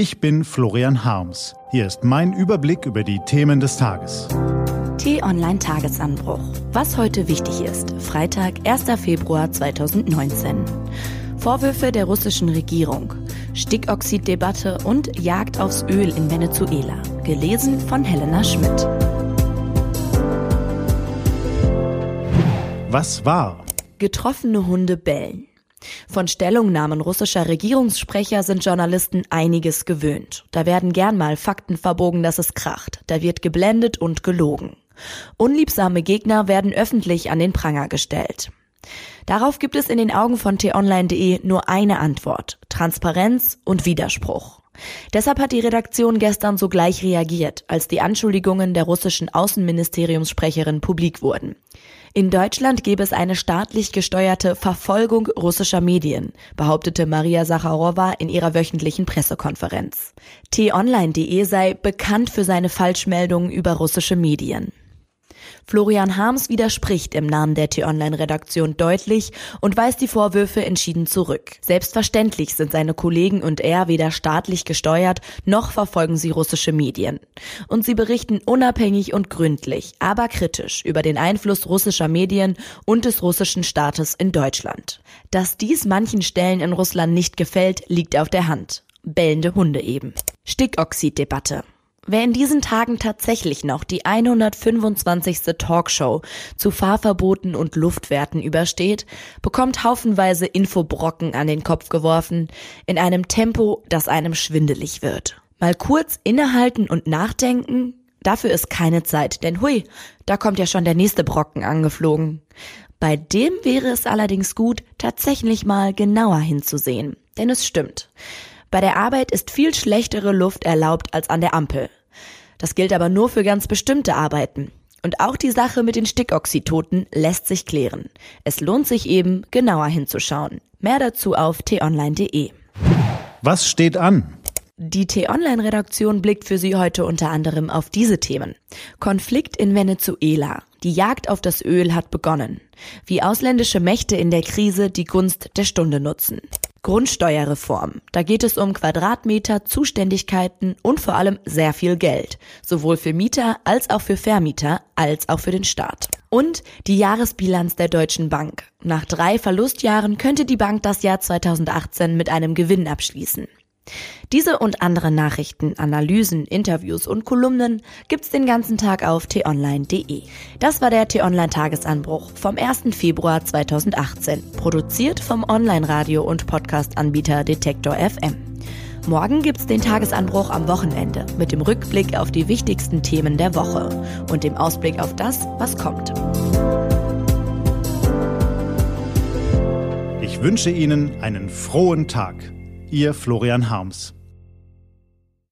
Ich bin Florian Harms. Hier ist mein Überblick über die Themen des Tages. T-Online Tagesanbruch. Was heute wichtig ist. Freitag, 1. Februar 2019. Vorwürfe der russischen Regierung. Stickoxiddebatte und Jagd aufs Öl in Venezuela. Gelesen von Helena Schmidt. Was war? Getroffene Hunde bellen. Von Stellungnahmen russischer Regierungssprecher sind Journalisten einiges gewöhnt. Da werden gern mal Fakten verbogen, dass es kracht. Da wird geblendet und gelogen. Unliebsame Gegner werden öffentlich an den Pranger gestellt. Darauf gibt es in den Augen von t-online.de nur eine Antwort. Transparenz und Widerspruch. Deshalb hat die Redaktion gestern sogleich reagiert, als die Anschuldigungen der russischen Außenministeriumssprecherin publik wurden. In Deutschland gäbe es eine staatlich gesteuerte Verfolgung russischer Medien, behauptete Maria Sacharowa in ihrer wöchentlichen Pressekonferenz. t-online.de sei bekannt für seine Falschmeldungen über russische Medien. Florian Harms widerspricht im Namen der T-Online-Redaktion deutlich und weist die Vorwürfe entschieden zurück. Selbstverständlich sind seine Kollegen und er weder staatlich gesteuert, noch verfolgen sie russische Medien. Und sie berichten unabhängig und gründlich, aber kritisch über den Einfluss russischer Medien und des russischen Staates in Deutschland. Dass dies manchen Stellen in Russland nicht gefällt, liegt auf der Hand. Bellende Hunde eben. Stickoxid-Debatte. Wer in diesen Tagen tatsächlich noch die 125. Talkshow zu Fahrverboten und Luftwerten übersteht, bekommt haufenweise Infobrocken an den Kopf geworfen, in einem Tempo, das einem schwindelig wird. Mal kurz innehalten und nachdenken, dafür ist keine Zeit, denn hui, da kommt ja schon der nächste Brocken angeflogen. Bei dem wäre es allerdings gut, tatsächlich mal genauer hinzusehen, denn es stimmt. Bei der Arbeit ist viel schlechtere Luft erlaubt als an der Ampel. Das gilt aber nur für ganz bestimmte Arbeiten. Und auch die Sache mit den Stickoxytoten lässt sich klären. Es lohnt sich eben, genauer hinzuschauen. Mehr dazu auf t-online.de. Was steht an? Die T-Online-Redaktion blickt für Sie heute unter anderem auf diese Themen. Konflikt in Venezuela. Die Jagd auf das Öl hat begonnen. Wie ausländische Mächte in der Krise die Gunst der Stunde nutzen. Grundsteuerreform. Da geht es um Quadratmeter, Zuständigkeiten und vor allem sehr viel Geld. Sowohl für Mieter als auch für Vermieter als auch für den Staat. Und die Jahresbilanz der Deutschen Bank. Nach drei Verlustjahren könnte die Bank das Jahr 2018 mit einem Gewinn abschließen. Diese und andere Nachrichten, Analysen, Interviews und Kolumnen gibt's den ganzen Tag auf t-online.de. Das war der t-online Tagesanbruch vom 1. Februar 2018, produziert vom Online-Radio- und Podcast-Anbieter Detektor FM. Morgen gibt's den Tagesanbruch am Wochenende mit dem Rückblick auf die wichtigsten Themen der Woche und dem Ausblick auf das, was kommt. Ich wünsche Ihnen einen frohen Tag. Ihr Florian Harms.